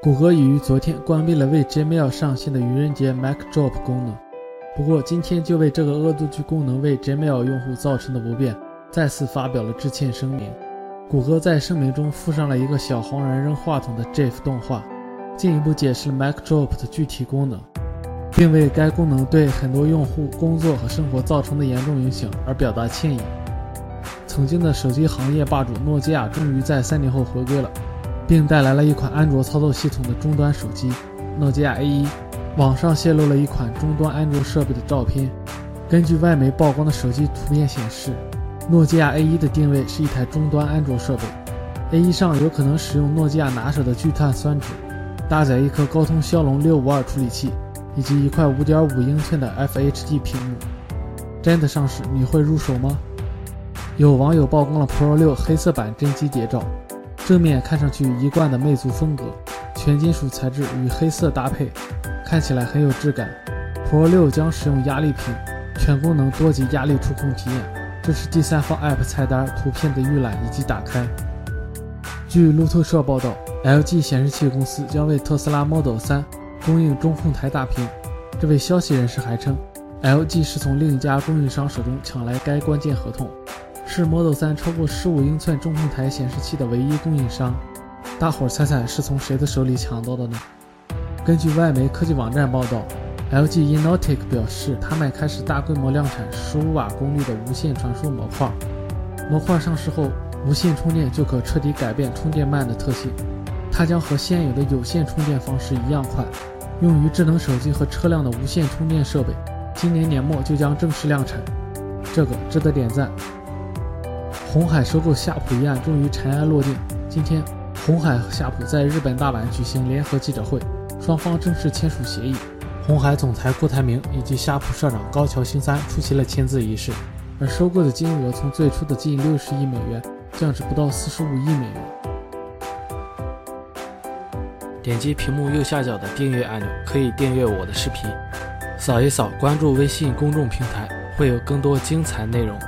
谷歌已于昨天关闭了为 Gmail 上线的愚人节 Mac Drop 功能，不过今天就为这个恶作剧功能为 Gmail 用户造成的不便，再次发表了致歉声明。谷歌在声明中附上了一个小黄人扔话筒的 GIF 动画，进一步解释了 Mac Drop 的具体功能，并为该功能对很多用户工作和生活造成的严重影响而表达歉意。曾经的手机行业霸主诺基亚终于在三年后回归了。并带来了一款安卓操作系统的终端手机，诺基亚 A1。网上泄露了一款终端安卓设备的照片。根据外媒曝光的手机图片显示，诺基亚 A1 的定位是一台终端安卓设备。A1 上有可能使用诺基亚拿手的聚碳酸酯，搭载一颗高通骁龙652处理器，以及一块5.5英寸的 FHD 屏幕。真的上市，你会入手吗？有网友曝光了 Pro 6黑色版真机谍照。正面看上去一贯的魅族风格，全金属材质与黑色搭配，看起来很有质感。Pro 6将使用压力屏，全功能多级压力触控体验，支持第三方 App 菜单、图片的预览以及打开。据路透社报道，LG 显示器公司将为特斯拉 Model 3供应中控台大屏。这位消息人士还称，LG 是从另一家供应商手中抢来该关键合同。是 Model 3超过15英寸中控台显示器的唯一供应商，大伙儿猜猜是从谁的手里抢到的呢？根据外媒科技网站报道，LG Innotek 表示，他们开始大规模量产15瓦功率的无线传输模块。模块上市后，无线充电就可彻底改变充电慢的特性，它将和现有的有线充电方式一样快。用于智能手机和车辆的无线充电设备，今年年末就将正式量产，这个值得点赞。红海收购夏普一案终于尘埃落定。今天，红海和夏普在日本大阪举行联合记者会，双方正式签署协议。红海总裁郭台铭以及夏普社长高桥幸三出席了签字仪式。而收购的金额从最初的近六十亿美元降至不到四十五亿美元。点击屏幕右下角的订阅按钮，可以订阅我的视频。扫一扫关注微信公众平台，会有更多精彩内容。